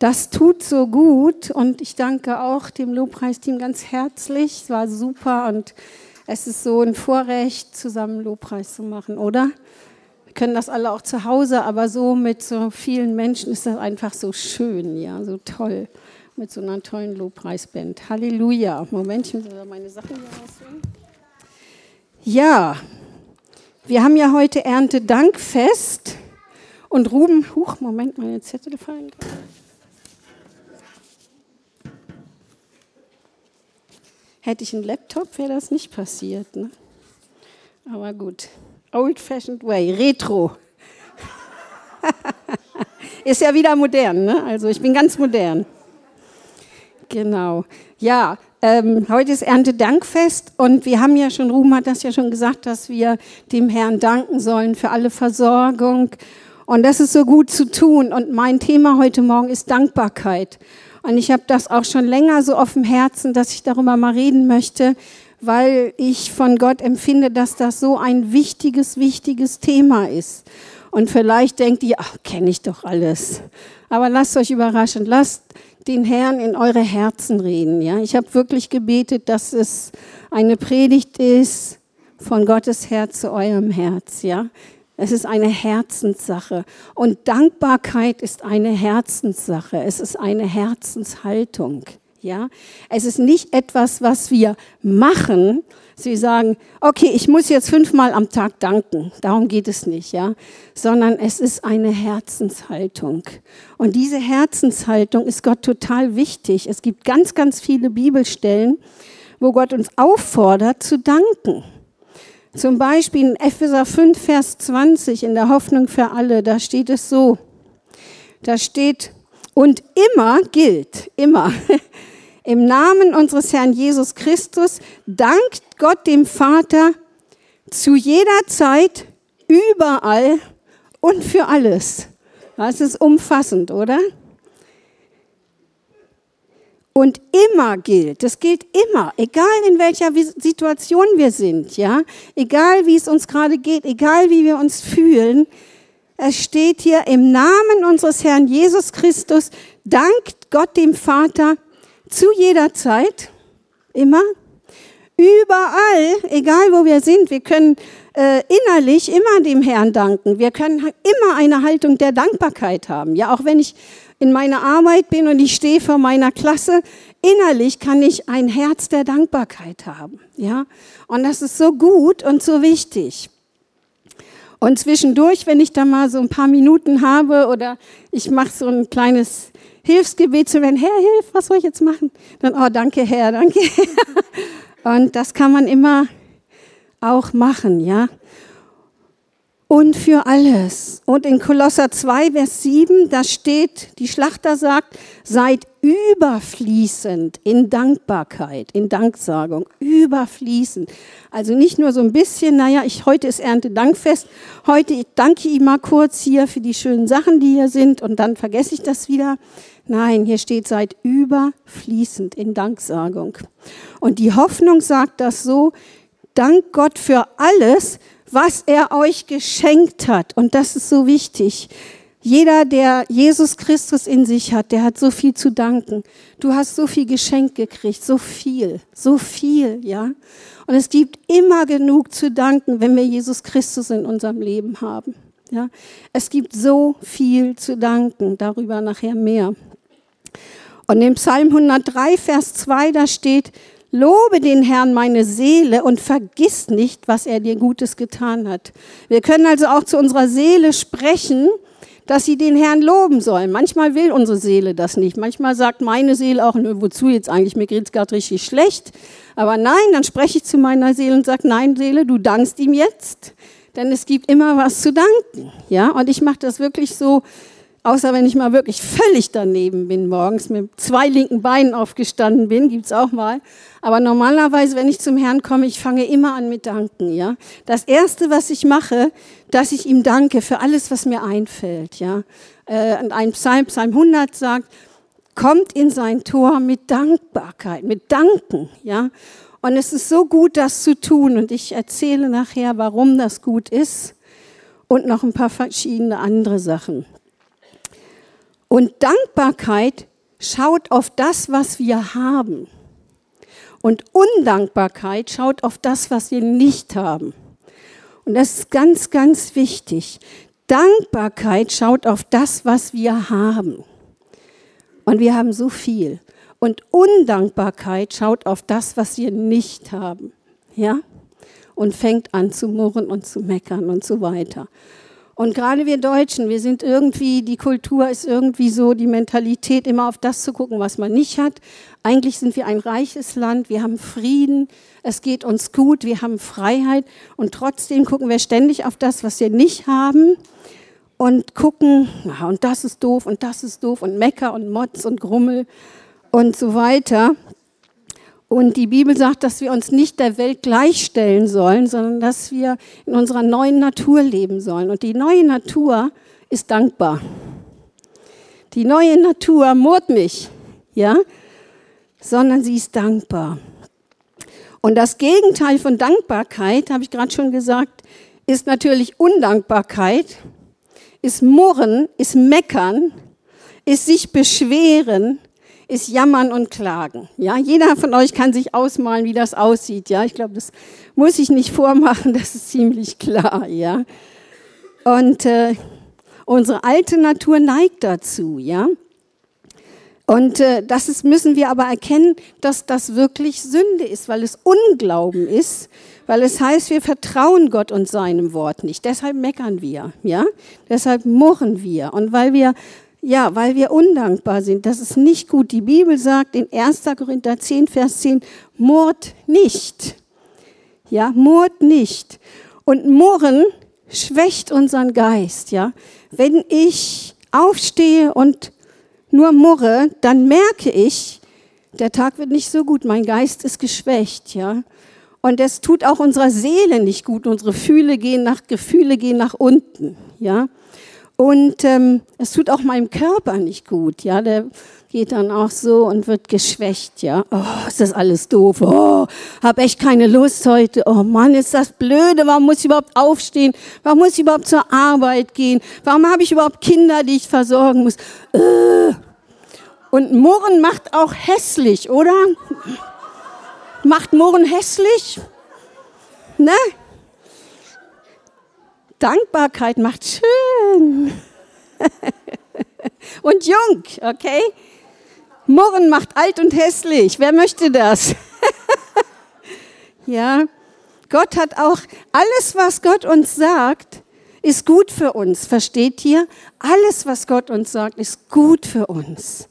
Das tut so gut und ich danke auch dem Lobpreisteam ganz herzlich. Es war super und es ist so ein Vorrecht, zusammen Lobpreis zu machen, oder? Wir können das alle auch zu Hause, aber so mit so vielen Menschen ist das einfach so schön, ja, so toll. Mit so einer tollen Lobpreisband. Halleluja. Moment, ich muss meine Sachen hier rausholen. Ja, wir haben ja heute Erntedankfest und Ruben, huch, Moment, meine Zettel fallen gerade. Hätte ich einen Laptop, wäre das nicht passiert. Ne? Aber gut. Old-fashioned way, Retro. Ist ja wieder modern, ne? Also ich bin ganz modern. Genau. Ja, ähm, heute ist Erntedankfest und wir haben ja schon, Ruhm hat das ja schon gesagt, dass wir dem Herrn danken sollen für alle Versorgung. Und das ist so gut zu tun. Und mein Thema heute Morgen ist Dankbarkeit. Und ich habe das auch schon länger so auf dem Herzen, dass ich darüber mal reden möchte, weil ich von Gott empfinde, dass das so ein wichtiges, wichtiges Thema ist. Und vielleicht denkt ihr, ach, kenne ich doch alles. Aber lasst euch überraschen, lasst den Herrn in eure Herzen reden. Ja, ich habe wirklich gebetet, dass es eine Predigt ist von Gottes Herz zu eurem Herz. Ja, es ist eine Herzenssache. Und Dankbarkeit ist eine Herzenssache. Es ist eine Herzenshaltung. Ja, es ist nicht etwas, was wir machen. Sie sagen, okay, ich muss jetzt fünfmal am Tag danken. Darum geht es nicht, ja, sondern es ist eine Herzenshaltung. Und diese Herzenshaltung ist Gott total wichtig. Es gibt ganz, ganz viele Bibelstellen, wo Gott uns auffordert zu danken. Zum Beispiel in Epheser 5, Vers 20 in der Hoffnung für alle, da steht es so. Da steht, und immer gilt, immer, im Namen unseres Herrn Jesus Christus dankt Gott dem Vater zu jeder Zeit, überall und für alles. Das ist umfassend, oder? Und immer gilt. Das gilt immer, egal in welcher Situation wir sind, ja, egal wie es uns gerade geht, egal wie wir uns fühlen. Es steht hier im Namen unseres Herrn Jesus Christus, dankt Gott dem Vater zu jeder Zeit, immer, überall, egal wo wir sind. Wir können äh, innerlich immer dem Herrn danken. Wir können immer eine Haltung der Dankbarkeit haben. Ja, auch wenn ich in meiner Arbeit bin und ich stehe vor meiner Klasse, innerlich kann ich ein Herz der Dankbarkeit haben. Ja? Und das ist so gut und so wichtig. Und zwischendurch, wenn ich da mal so ein paar Minuten habe oder ich mache so ein kleines Hilfsgebet zu werden, Herr, hilf, was soll ich jetzt machen? Dann, oh, danke, Herr, danke. Und das kann man immer auch machen, ja und für alles. Und in Kolosser 2, Vers 7, da steht, die Schlachter sagt, seid überfließend in Dankbarkeit, in Danksagung, überfließend. Also nicht nur so ein bisschen, naja, ich, heute ist Erntedankfest, heute ich danke ich mal kurz hier für die schönen Sachen, die hier sind und dann vergesse ich das wieder. Nein, hier steht, seid überfließend in Danksagung. Und die Hoffnung sagt das so, dank Gott für alles, was er euch geschenkt hat. Und das ist so wichtig. Jeder, der Jesus Christus in sich hat, der hat so viel zu danken. Du hast so viel geschenkt gekriegt, so viel, so viel, ja. Und es gibt immer genug zu danken, wenn wir Jesus Christus in unserem Leben haben. Ja, es gibt so viel zu danken, darüber nachher mehr. Und im Psalm 103, Vers 2, da steht, Lobe den Herrn meine Seele und vergiss nicht, was er dir Gutes getan hat. Wir können also auch zu unserer Seele sprechen, dass sie den Herrn loben soll. Manchmal will unsere Seele das nicht. Manchmal sagt meine Seele auch, ne, wozu jetzt eigentlich, mir geht's gerade richtig schlecht. Aber nein, dann spreche ich zu meiner Seele und sage, nein Seele, du dankst ihm jetzt, denn es gibt immer was zu danken. Ja, und ich mache das wirklich so, Außer wenn ich mal wirklich völlig daneben bin morgens, mit zwei linken Beinen aufgestanden bin, gibt's auch mal. Aber normalerweise, wenn ich zum Herrn komme, ich fange immer an mit Danken, ja. Das erste, was ich mache, dass ich ihm danke für alles, was mir einfällt, ja. Äh, und ein Psalm, Psalm 100 sagt, kommt in sein Tor mit Dankbarkeit, mit Danken, ja. Und es ist so gut, das zu tun. Und ich erzähle nachher, warum das gut ist. Und noch ein paar verschiedene andere Sachen. Und Dankbarkeit schaut auf das, was wir haben. Und Undankbarkeit schaut auf das, was wir nicht haben. Und das ist ganz, ganz wichtig. Dankbarkeit schaut auf das, was wir haben. Und wir haben so viel. Und Undankbarkeit schaut auf das, was wir nicht haben. Ja? Und fängt an zu murren und zu meckern und so weiter. Und gerade wir Deutschen, wir sind irgendwie, die Kultur ist irgendwie so, die Mentalität, immer auf das zu gucken, was man nicht hat. Eigentlich sind wir ein reiches Land, wir haben Frieden, es geht uns gut, wir haben Freiheit und trotzdem gucken wir ständig auf das, was wir nicht haben und gucken, na, und das ist doof und das ist doof und Mecker und Motz und Grummel und so weiter. Und die Bibel sagt, dass wir uns nicht der Welt gleichstellen sollen, sondern dass wir in unserer neuen Natur leben sollen. Und die neue Natur ist dankbar. Die neue Natur murrt nicht, ja, sondern sie ist dankbar. Und das Gegenteil von Dankbarkeit, habe ich gerade schon gesagt, ist natürlich Undankbarkeit, ist Murren, ist Meckern, ist sich beschweren, ist Jammern und Klagen. Ja, jeder von euch kann sich ausmalen, wie das aussieht. Ja, ich glaube, das muss ich nicht vormachen, das ist ziemlich klar. Ja, und äh, unsere alte Natur neigt dazu. Ja, und äh, das ist, müssen wir aber erkennen, dass das wirklich Sünde ist, weil es Unglauben ist, weil es heißt, wir vertrauen Gott und seinem Wort nicht. Deshalb meckern wir, ja, deshalb murren wir und weil wir ja, weil wir undankbar sind. Das ist nicht gut. Die Bibel sagt in 1. Korinther 10, Vers 10, Mord nicht. Ja, Mord nicht. Und Murren schwächt unseren Geist. Ja, wenn ich aufstehe und nur murre, dann merke ich, der Tag wird nicht so gut. Mein Geist ist geschwächt. Ja, und es tut auch unserer Seele nicht gut. Unsere Gefühle gehen nach Gefühle gehen nach unten. Ja. Und ähm, es tut auch meinem Körper nicht gut. Ja, der geht dann auch so und wird geschwächt. Ja, oh, ist das alles doof. Oh, hab echt keine Lust heute. Oh Mann, ist das blöde. Warum muss ich überhaupt aufstehen? Warum muss ich überhaupt zur Arbeit gehen? Warum habe ich überhaupt Kinder, die ich versorgen muss? Äh. Und Murren macht auch hässlich, oder? Macht Murren hässlich? Ne? Dankbarkeit macht schön und jung, okay? Murren macht alt und hässlich. Wer möchte das? ja, Gott hat auch alles, was Gott uns sagt, ist gut für uns. Versteht ihr? Alles, was Gott uns sagt, ist gut für uns.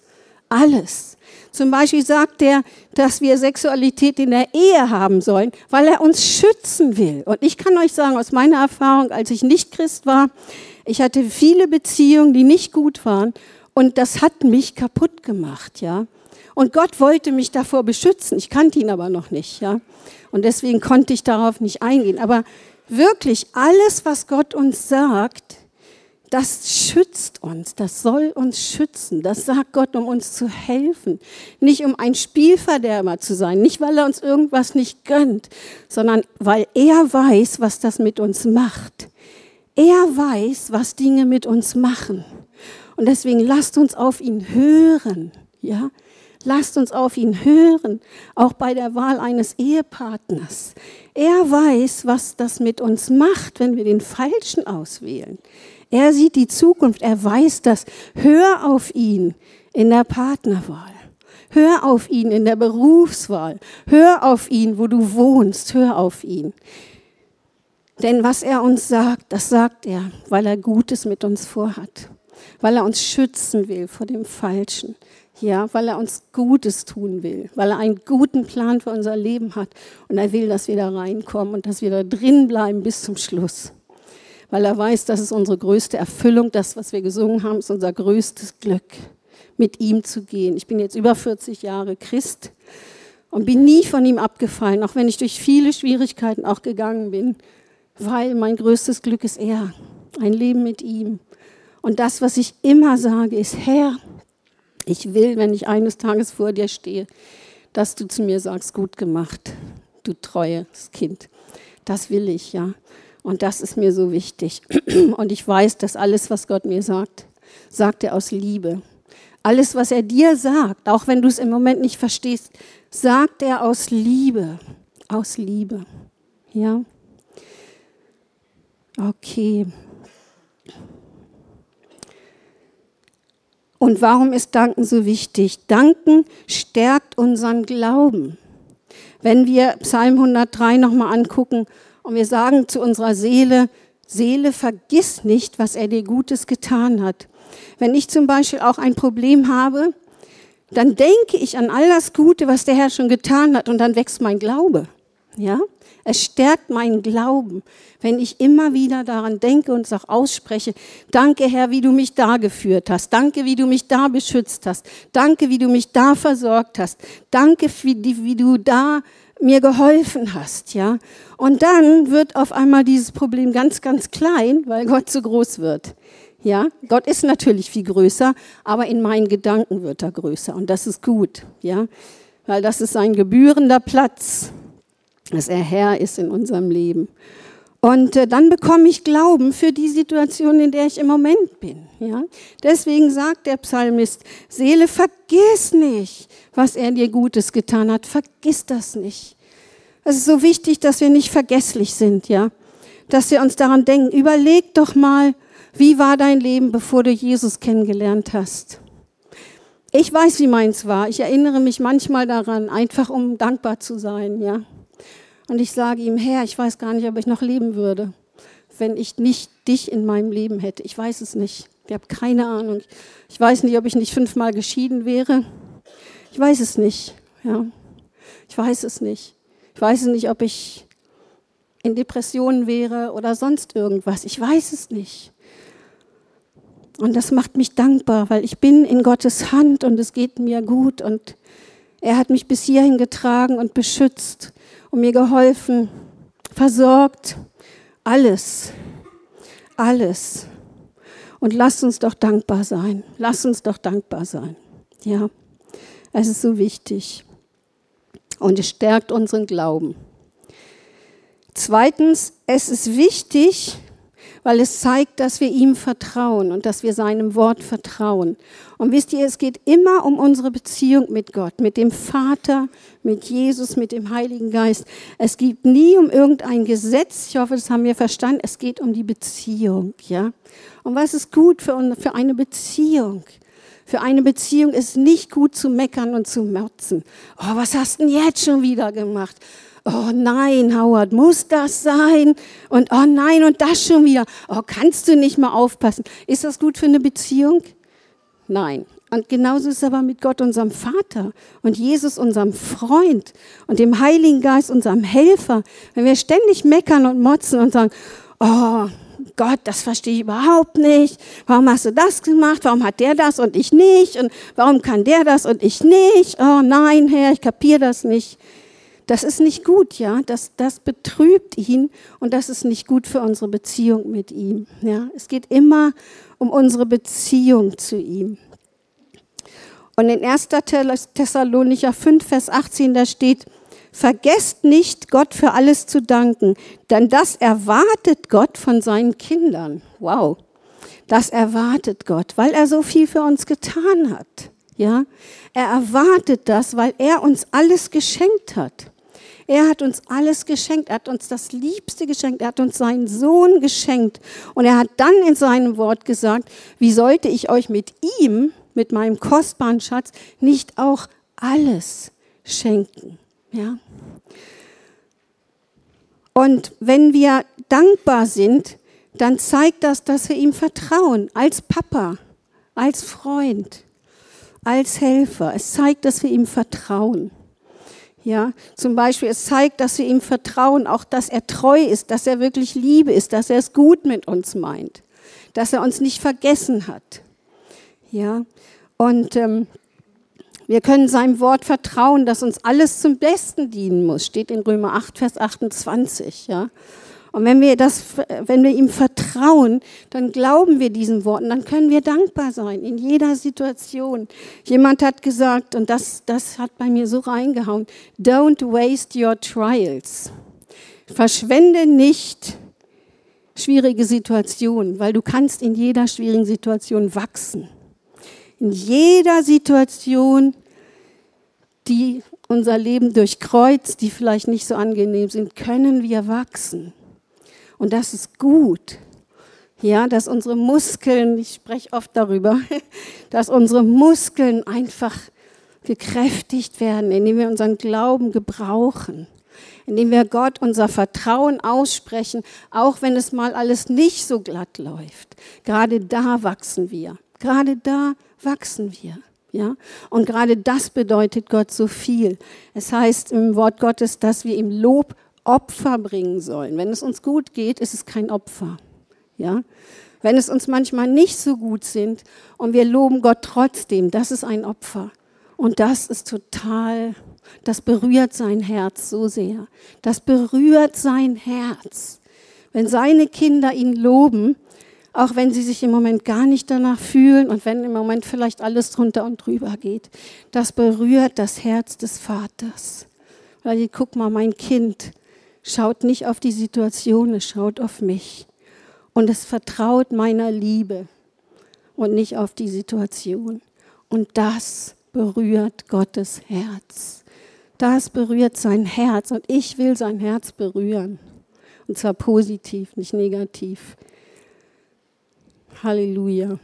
Alles. Zum Beispiel sagt er, dass wir Sexualität in der Ehe haben sollen, weil er uns schützen will. Und ich kann euch sagen, aus meiner Erfahrung, als ich nicht Christ war, ich hatte viele Beziehungen, die nicht gut waren. Und das hat mich kaputt gemacht, ja. Und Gott wollte mich davor beschützen. Ich kannte ihn aber noch nicht, ja. Und deswegen konnte ich darauf nicht eingehen. Aber wirklich alles, was Gott uns sagt, das schützt uns, das soll uns schützen. Das sagt Gott, um uns zu helfen. Nicht um ein Spielverderber zu sein, nicht weil er uns irgendwas nicht gönnt, sondern weil er weiß, was das mit uns macht. Er weiß, was Dinge mit uns machen. Und deswegen lasst uns auf ihn hören, ja? Lasst uns auf ihn hören, auch bei der Wahl eines Ehepartners. Er weiß, was das mit uns macht, wenn wir den Falschen auswählen. Er sieht die Zukunft, er weiß das. Hör auf ihn in der Partnerwahl. Hör auf ihn in der Berufswahl. Hör auf ihn, wo du wohnst. Hör auf ihn. Denn was er uns sagt, das sagt er, weil er Gutes mit uns vorhat. Weil er uns schützen will vor dem Falschen. Ja, weil er uns Gutes tun will. Weil er einen guten Plan für unser Leben hat. Und er will, dass wir da reinkommen und dass wir da drin bleiben bis zum Schluss weil er weiß, das ist unsere größte Erfüllung, das, was wir gesungen haben, ist unser größtes Glück, mit ihm zu gehen. Ich bin jetzt über 40 Jahre Christ und bin nie von ihm abgefallen, auch wenn ich durch viele Schwierigkeiten auch gegangen bin, weil mein größtes Glück ist er, ein Leben mit ihm. Und das, was ich immer sage, ist, Herr, ich will, wenn ich eines Tages vor dir stehe, dass du zu mir sagst, gut gemacht, du treues Kind. Das will ich, ja. Und das ist mir so wichtig. Und ich weiß, dass alles, was Gott mir sagt, sagt er aus Liebe. Alles, was er dir sagt, auch wenn du es im Moment nicht verstehst, sagt er aus Liebe. Aus Liebe. Ja? Okay. Und warum ist Danken so wichtig? Danken stärkt unseren Glauben. Wenn wir Psalm 103 nochmal angucken und wir sagen zu unserer Seele, Seele, vergiss nicht, was er dir Gutes getan hat. Wenn ich zum Beispiel auch ein Problem habe, dann denke ich an all das Gute, was der Herr schon getan hat und dann wächst mein Glaube. Ja? Es stärkt meinen Glauben, wenn ich immer wieder daran denke und es auch ausspreche. Danke, Herr, wie du mich da geführt hast. Danke, wie du mich da beschützt hast. Danke, wie du mich da versorgt hast. Danke, wie, wie du da mir geholfen hast, ja. Und dann wird auf einmal dieses Problem ganz, ganz klein, weil Gott so groß wird. Ja, Gott ist natürlich viel größer, aber in meinen Gedanken wird er größer und das ist gut, ja, weil das ist ein gebührender Platz, dass er Herr ist in unserem Leben. Und äh, dann bekomme ich Glauben für die Situation, in der ich im Moment bin. Ja? Deswegen sagt der Psalmist, Seele, vergiss nicht, was er dir Gutes getan hat. Vergiss das nicht. Es ist so wichtig, dass wir nicht vergesslich sind, ja. Dass wir uns daran denken, überleg doch mal, wie war dein Leben, bevor du Jesus kennengelernt hast? Ich weiß, wie meins war. Ich erinnere mich manchmal daran, einfach um dankbar zu sein, ja. Und ich sage ihm, Herr, ich weiß gar nicht, ob ich noch leben würde, wenn ich nicht dich in meinem Leben hätte. Ich weiß es nicht. Ich habe keine Ahnung. Ich weiß nicht, ob ich nicht fünfmal geschieden wäre. Ich weiß es nicht. Ja. Ich weiß es nicht. Ich weiß nicht, ob ich in Depressionen wäre oder sonst irgendwas. Ich weiß es nicht. Und das macht mich dankbar, weil ich bin in Gottes Hand und es geht mir gut und er hat mich bis hierhin getragen und beschützt und mir geholfen, versorgt, alles, alles. Und lasst uns doch dankbar sein. Lasst uns doch dankbar sein. Ja, es ist so wichtig und es stärkt unseren Glauben. Zweitens, es ist wichtig, weil es zeigt, dass wir ihm vertrauen und dass wir seinem Wort vertrauen. Und wisst ihr, es geht immer um unsere Beziehung mit Gott, mit dem Vater, mit Jesus, mit dem Heiligen Geist. Es geht nie um irgendein Gesetz. Ich hoffe, das haben wir verstanden. Es geht um die Beziehung, ja. Und was ist gut für, eine Beziehung? Für eine Beziehung ist nicht gut zu meckern und zu motzen. Oh, was hast du denn jetzt schon wieder gemacht? Oh nein, Howard, muss das sein? Und oh nein, und das schon wieder. Oh, kannst du nicht mal aufpassen? Ist das gut für eine Beziehung? Nein. Und genauso ist es aber mit Gott, unserem Vater und Jesus, unserem Freund und dem Heiligen Geist, unserem Helfer. Wenn wir ständig meckern und motzen und sagen, oh, Gott, das verstehe ich überhaupt nicht. Warum hast du das gemacht? Warum hat der das und ich nicht? Und warum kann der das und ich nicht? Oh nein, Herr, ich kapiere das nicht. Das ist nicht gut, ja. Das, das betrübt ihn und das ist nicht gut für unsere Beziehung mit ihm. Ja. Es geht immer um unsere Beziehung zu ihm. Und in 1. Thessalonicher 5, Vers 18, da steht, Vergesst nicht, Gott für alles zu danken, denn das erwartet Gott von seinen Kindern. Wow. Das erwartet Gott, weil er so viel für uns getan hat. Ja? Er erwartet das, weil er uns alles geschenkt hat. Er hat uns alles geschenkt. Er hat uns das Liebste geschenkt. Er hat uns seinen Sohn geschenkt. Und er hat dann in seinem Wort gesagt, wie sollte ich euch mit ihm, mit meinem kostbaren Schatz, nicht auch alles schenken? Ja. Und wenn wir dankbar sind, dann zeigt das, dass wir ihm vertrauen, als Papa, als Freund, als Helfer. Es zeigt, dass wir ihm vertrauen. Ja, zum Beispiel, es zeigt, dass wir ihm vertrauen, auch dass er treu ist, dass er wirklich Liebe ist, dass er es gut mit uns meint, dass er uns nicht vergessen hat. Ja, und ähm, wir können seinem Wort vertrauen, dass uns alles zum Besten dienen muss, steht in Römer 8, Vers 28. Ja? Und wenn wir, das, wenn wir ihm vertrauen, dann glauben wir diesen Worten, dann können wir dankbar sein in jeder Situation. Jemand hat gesagt, und das, das hat bei mir so reingehauen, don't waste your trials. Verschwende nicht schwierige Situationen, weil du kannst in jeder schwierigen Situation wachsen. In jeder Situation, die unser Leben durchkreuzt, die vielleicht nicht so angenehm sind, können wir wachsen. Und das ist gut. Ja, dass unsere Muskeln, ich spreche oft darüber, dass unsere Muskeln einfach gekräftigt werden, indem wir unseren Glauben gebrauchen, indem wir Gott unser Vertrauen aussprechen, auch wenn es mal alles nicht so glatt läuft. Gerade da wachsen wir. Gerade da wachsen wir. Ja? Und gerade das bedeutet Gott so viel. Es heißt im Wort Gottes, dass wir ihm Lob Opfer bringen sollen. Wenn es uns gut geht, ist es kein Opfer. Ja? Wenn es uns manchmal nicht so gut sind und wir loben Gott trotzdem, das ist ein Opfer. Und das ist total, das berührt sein Herz so sehr. Das berührt sein Herz. Wenn seine Kinder ihn loben, auch wenn sie sich im Moment gar nicht danach fühlen und wenn im Moment vielleicht alles drunter und drüber geht, das berührt das Herz des Vaters. Weil, guck mal, mein Kind schaut nicht auf die Situation, es schaut auf mich und es vertraut meiner Liebe und nicht auf die Situation. Und das berührt Gottes Herz. Das berührt sein Herz und ich will sein Herz berühren. Und zwar positiv, nicht negativ. Halleluja.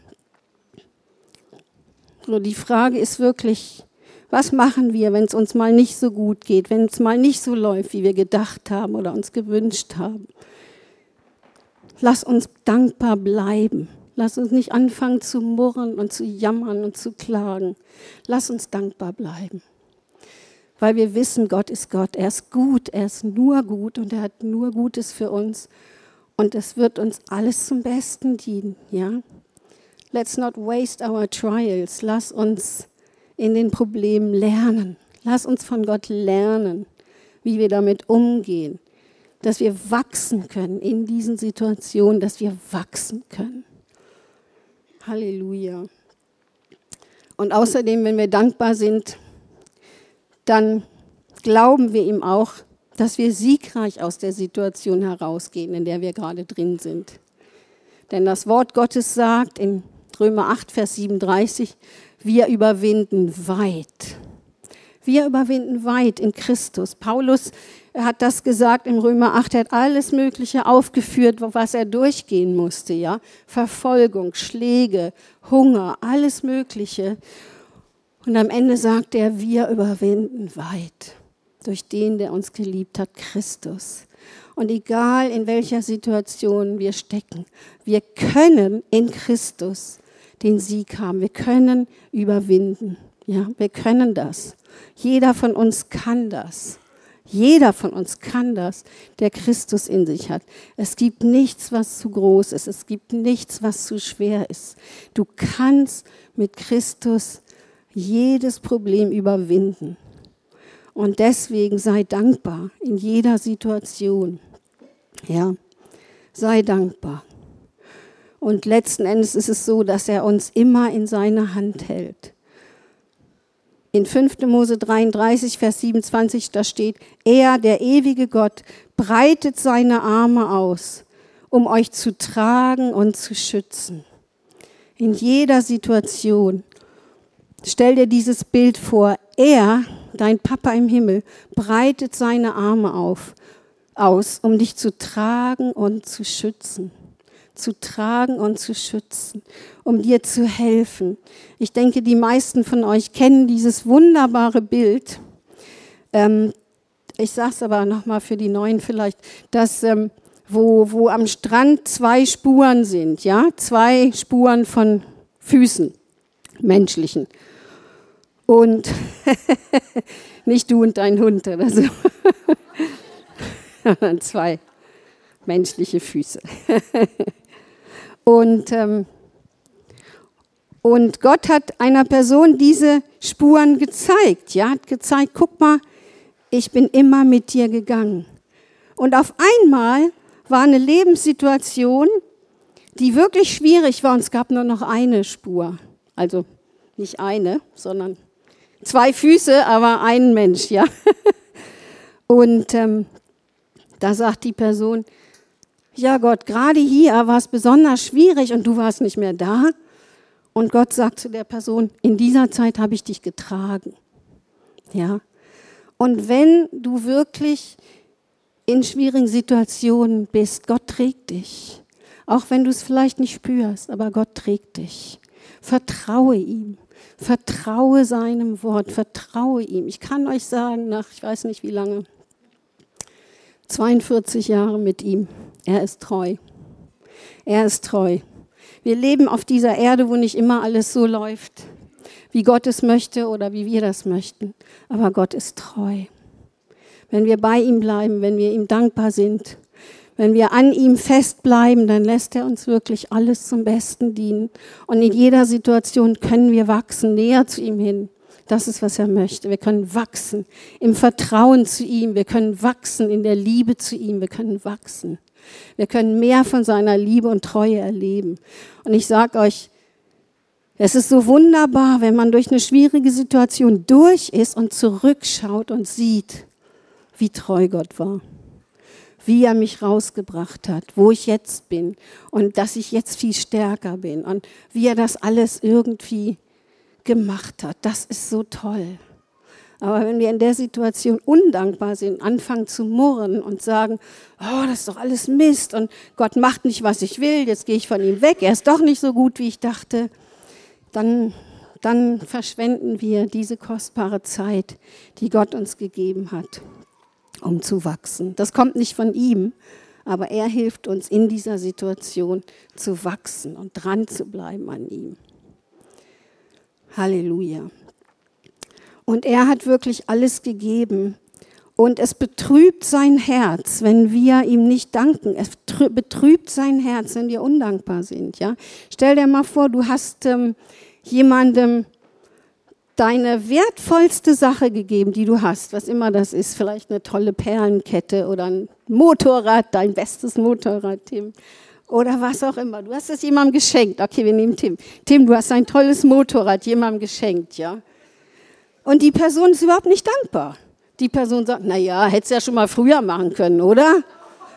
So, die Frage ist wirklich, was machen wir, wenn es uns mal nicht so gut geht, wenn es mal nicht so läuft, wie wir gedacht haben oder uns gewünscht haben? Lass uns dankbar bleiben. Lass uns nicht anfangen zu murren und zu jammern und zu klagen. Lass uns dankbar bleiben. Weil wir wissen, Gott ist Gott. Er ist gut. Er ist nur gut und er hat nur Gutes für uns. Und es wird uns alles zum Besten dienen. Ja? Let's not waste our trials. Lass uns in den Problemen lernen. Lass uns von Gott lernen, wie wir damit umgehen dass wir wachsen können in diesen Situationen, dass wir wachsen können. Halleluja. Und außerdem, wenn wir dankbar sind, dann glauben wir ihm auch, dass wir siegreich aus der Situation herausgehen, in der wir gerade drin sind. Denn das Wort Gottes sagt in Römer 8, Vers 37, wir überwinden weit. Wir überwinden weit in Christus. Paulus hat das gesagt im Römer 8, er hat alles Mögliche aufgeführt, was er durchgehen musste, ja. Verfolgung, Schläge, Hunger, alles Mögliche. Und am Ende sagt er, wir überwinden weit durch den, der uns geliebt hat, Christus. Und egal in welcher Situation wir stecken, wir können in Christus den Sieg haben. Wir können überwinden. Ja, wir können das. Jeder von uns kann das. Jeder von uns kann das, der Christus in sich hat. Es gibt nichts, was zu groß ist. Es gibt nichts, was zu schwer ist. Du kannst mit Christus jedes Problem überwinden. Und deswegen sei dankbar in jeder Situation. Ja, sei dankbar. Und letzten Endes ist es so, dass er uns immer in seiner Hand hält. In 5. Mose 33, Vers 27, da steht, er, der ewige Gott, breitet seine Arme aus, um euch zu tragen und zu schützen. In jeder Situation. Stell dir dieses Bild vor. Er, dein Papa im Himmel, breitet seine Arme auf, aus, um dich zu tragen und zu schützen zu tragen und zu schützen, um dir zu helfen. Ich denke, die meisten von euch kennen dieses wunderbare Bild. Ähm, ich sage es aber nochmal für die Neuen vielleicht, dass ähm, wo, wo am Strand zwei Spuren sind, ja, zwei Spuren von Füßen, menschlichen. Und nicht du und dein Hund oder so. zwei menschliche Füße. Und, ähm, und Gott hat einer Person diese Spuren gezeigt. Ja, hat gezeigt, guck mal, ich bin immer mit dir gegangen. Und auf einmal war eine Lebenssituation, die wirklich schwierig war und es gab nur noch eine Spur. Also nicht eine, sondern zwei Füße, aber ein Mensch, ja. Und ähm, da sagt die Person, ja Gott, gerade hier war es besonders schwierig und du warst nicht mehr da. Und Gott sagt zu der Person, in dieser Zeit habe ich dich getragen. Ja. Und wenn du wirklich in schwierigen Situationen bist, Gott trägt dich. Auch wenn du es vielleicht nicht spürst, aber Gott trägt dich. Vertraue ihm. Vertraue seinem Wort. Vertraue ihm. Ich kann euch sagen, nach ich weiß nicht wie lange, 42 Jahre mit ihm, er ist treu. Er ist treu. Wir leben auf dieser Erde, wo nicht immer alles so läuft, wie Gott es möchte oder wie wir das möchten. Aber Gott ist treu. Wenn wir bei ihm bleiben, wenn wir ihm dankbar sind, wenn wir an ihm festbleiben, dann lässt er uns wirklich alles zum Besten dienen. Und in jeder Situation können wir wachsen, näher zu ihm hin. Das ist, was er möchte. Wir können wachsen im Vertrauen zu ihm. Wir können wachsen in der Liebe zu ihm. Wir können wachsen. Wir können mehr von seiner Liebe und Treue erleben. Und ich sage euch, es ist so wunderbar, wenn man durch eine schwierige Situation durch ist und zurückschaut und sieht, wie treu Gott war wie er mich rausgebracht hat, wo ich jetzt bin und dass ich jetzt viel stärker bin und wie er das alles irgendwie gemacht hat. Das ist so toll. Aber wenn wir in der Situation undankbar sind, anfangen zu murren und sagen, oh, das ist doch alles Mist und Gott macht nicht, was ich will, jetzt gehe ich von ihm weg, er ist doch nicht so gut, wie ich dachte, dann, dann verschwenden wir diese kostbare Zeit, die Gott uns gegeben hat um zu wachsen. Das kommt nicht von ihm, aber er hilft uns in dieser Situation zu wachsen und dran zu bleiben an ihm. Halleluja. Und er hat wirklich alles gegeben. Und es betrübt sein Herz, wenn wir ihm nicht danken. Es betrübt sein Herz, wenn wir undankbar sind. Ja? Stell dir mal vor, du hast ähm, jemandem deine wertvollste Sache gegeben, die du hast, was immer das ist, vielleicht eine tolle Perlenkette oder ein Motorrad, dein bestes Motorrad, Tim, oder was auch immer. Du hast es jemandem geschenkt. Okay, wir nehmen Tim. Tim, du hast ein tolles Motorrad jemandem geschenkt, ja? Und die Person ist überhaupt nicht dankbar. Die Person sagt, na ja, hättest ja schon mal früher machen können, oder?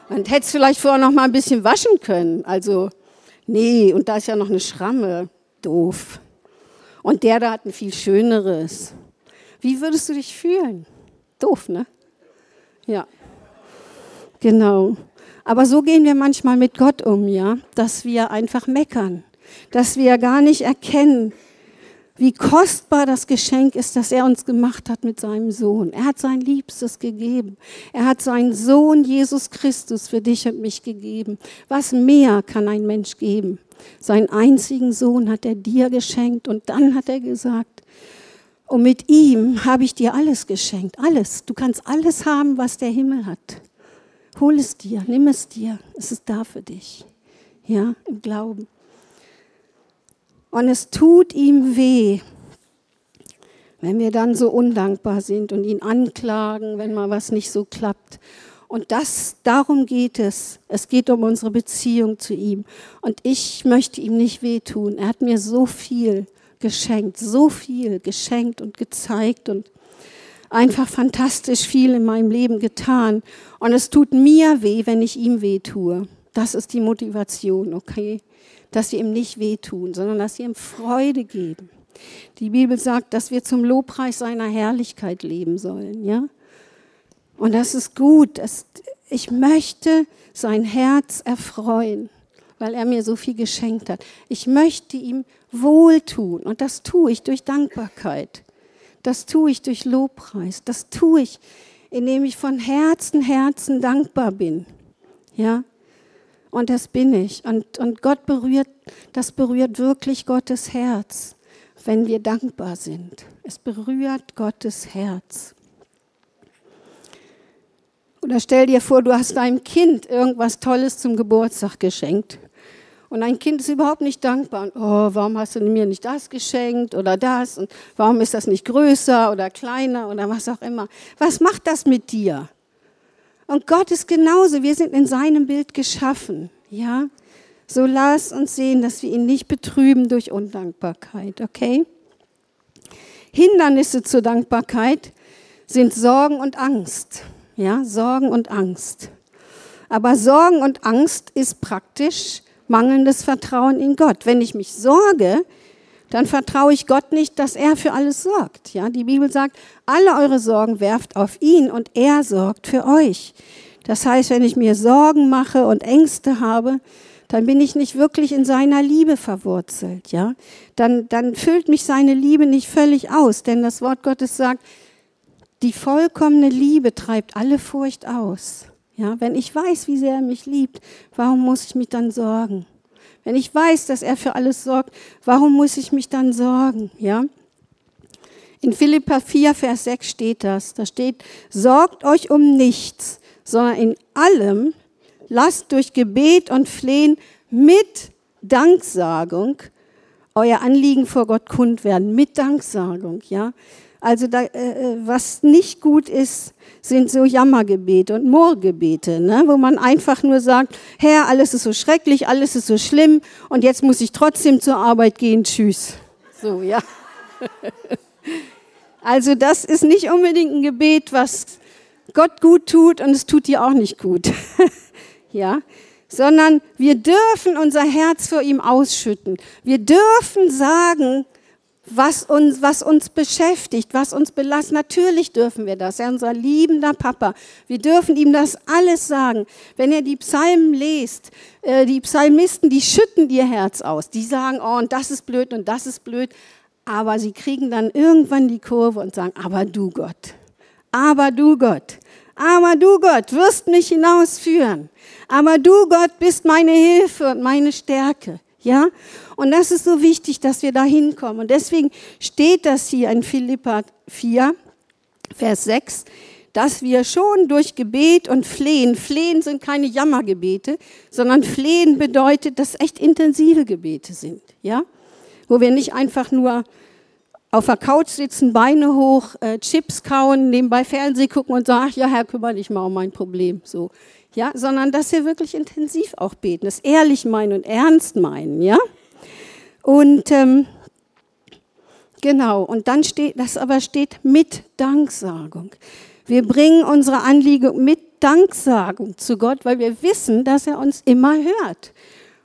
Und hättest vielleicht vorher noch mal ein bisschen waschen können. Also, nee, und da ist ja noch eine Schramme. Doof. Und der da hat ein viel schöneres. Wie würdest du dich fühlen? Doof, ne? Ja. Genau. Aber so gehen wir manchmal mit Gott um, ja, dass wir einfach meckern, dass wir gar nicht erkennen, wie kostbar das Geschenk ist, das er uns gemacht hat mit seinem Sohn. Er hat sein Liebstes gegeben. Er hat seinen Sohn Jesus Christus für dich und mich gegeben. Was mehr kann ein Mensch geben? Seinen einzigen Sohn hat er dir geschenkt und dann hat er gesagt, und mit ihm habe ich dir alles geschenkt, alles. Du kannst alles haben, was der Himmel hat. Hol es dir, nimm es dir, es ist da für dich. Ja, im Glauben. Und es tut ihm weh, wenn wir dann so undankbar sind und ihn anklagen, wenn mal was nicht so klappt. Und das, darum geht es. Es geht um unsere Beziehung zu ihm. Und ich möchte ihm nicht wehtun. Er hat mir so viel geschenkt, so viel geschenkt und gezeigt und einfach fantastisch viel in meinem Leben getan. Und es tut mir weh, wenn ich ihm wehtue. Das ist die Motivation, okay? Dass wir ihm nicht wehtun, sondern dass wir ihm Freude geben. Die Bibel sagt, dass wir zum Lobpreis seiner Herrlichkeit leben sollen, ja? Und das ist gut. Das, ich möchte sein Herz erfreuen, weil er mir so viel geschenkt hat. Ich möchte ihm wohltun und das tue ich durch Dankbarkeit. Das tue ich durch Lobpreis. Das tue ich, indem ich von Herzen, Herzen dankbar bin. Ja? Und das bin ich. Und, und Gott berührt, das berührt wirklich Gottes Herz, wenn wir dankbar sind. Es berührt Gottes Herz. Oder stell dir vor, du hast deinem Kind irgendwas Tolles zum Geburtstag geschenkt. Und dein Kind ist überhaupt nicht dankbar. Und, oh, warum hast du mir nicht das geschenkt oder das? Und warum ist das nicht größer oder kleiner oder was auch immer? Was macht das mit dir? Und Gott ist genauso. Wir sind in seinem Bild geschaffen. Ja? So lass uns sehen, dass wir ihn nicht betrüben durch Undankbarkeit. Okay? Hindernisse zur Dankbarkeit sind Sorgen und Angst. Ja, Sorgen und Angst. Aber Sorgen und Angst ist praktisch mangelndes Vertrauen in Gott. Wenn ich mich sorge, dann vertraue ich Gott nicht, dass er für alles sorgt. Ja, die Bibel sagt, alle eure Sorgen werft auf ihn und er sorgt für euch. Das heißt, wenn ich mir Sorgen mache und Ängste habe, dann bin ich nicht wirklich in seiner Liebe verwurzelt, ja? Dann, dann füllt mich seine Liebe nicht völlig aus, denn das Wort Gottes sagt, die vollkommene Liebe treibt alle Furcht aus. Ja, wenn ich weiß, wie sehr er mich liebt, warum muss ich mich dann sorgen? Wenn ich weiß, dass er für alles sorgt, warum muss ich mich dann sorgen? Ja? In Philippa 4, Vers 6 steht das. Da steht, sorgt euch um nichts, sondern in allem lasst durch Gebet und Flehen mit Danksagung euer Anliegen vor Gott kund werden. Mit Danksagung, ja. Also da, äh, äh, was nicht gut ist, sind so Jammergebete und Murrgebete, ne? wo man einfach nur sagt, Herr, alles ist so schrecklich, alles ist so schlimm und jetzt muss ich trotzdem zur Arbeit gehen, tschüss. So, ja. Also das ist nicht unbedingt ein Gebet, was Gott gut tut und es tut dir auch nicht gut. ja, sondern wir dürfen unser Herz vor ihm ausschütten. Wir dürfen sagen, was uns, was uns beschäftigt, was uns belastet. Natürlich dürfen wir das. Er ist unser liebender Papa. Wir dürfen ihm das alles sagen. Wenn er die Psalmen liest, äh, die Psalmisten, die schütten ihr Herz aus. Die sagen, oh, und das ist blöd und das ist blöd. Aber sie kriegen dann irgendwann die Kurve und sagen, aber du Gott, aber du Gott, aber du Gott wirst mich hinausführen. Aber du Gott bist meine Hilfe und meine Stärke. Ja? Und das ist so wichtig, dass wir da hinkommen. Und deswegen steht das hier in Philippa 4, Vers 6, dass wir schon durch Gebet und Flehen, Flehen sind keine Jammergebete, sondern Flehen bedeutet, dass echt intensive Gebete sind, ja? Wo wir nicht einfach nur auf der Couch sitzen, Beine hoch, äh, Chips kauen, nebenbei Fernsehen gucken und sagen, ach ja, Herr, kümmere dich mal um mein Problem, so ja, sondern dass wir wirklich intensiv auch beten, es ehrlich meinen und ernst meinen, ja. Und ähm, genau, und dann steht, das aber steht mit Danksagung. Wir bringen unsere Anliegen mit Danksagung zu Gott, weil wir wissen, dass er uns immer hört.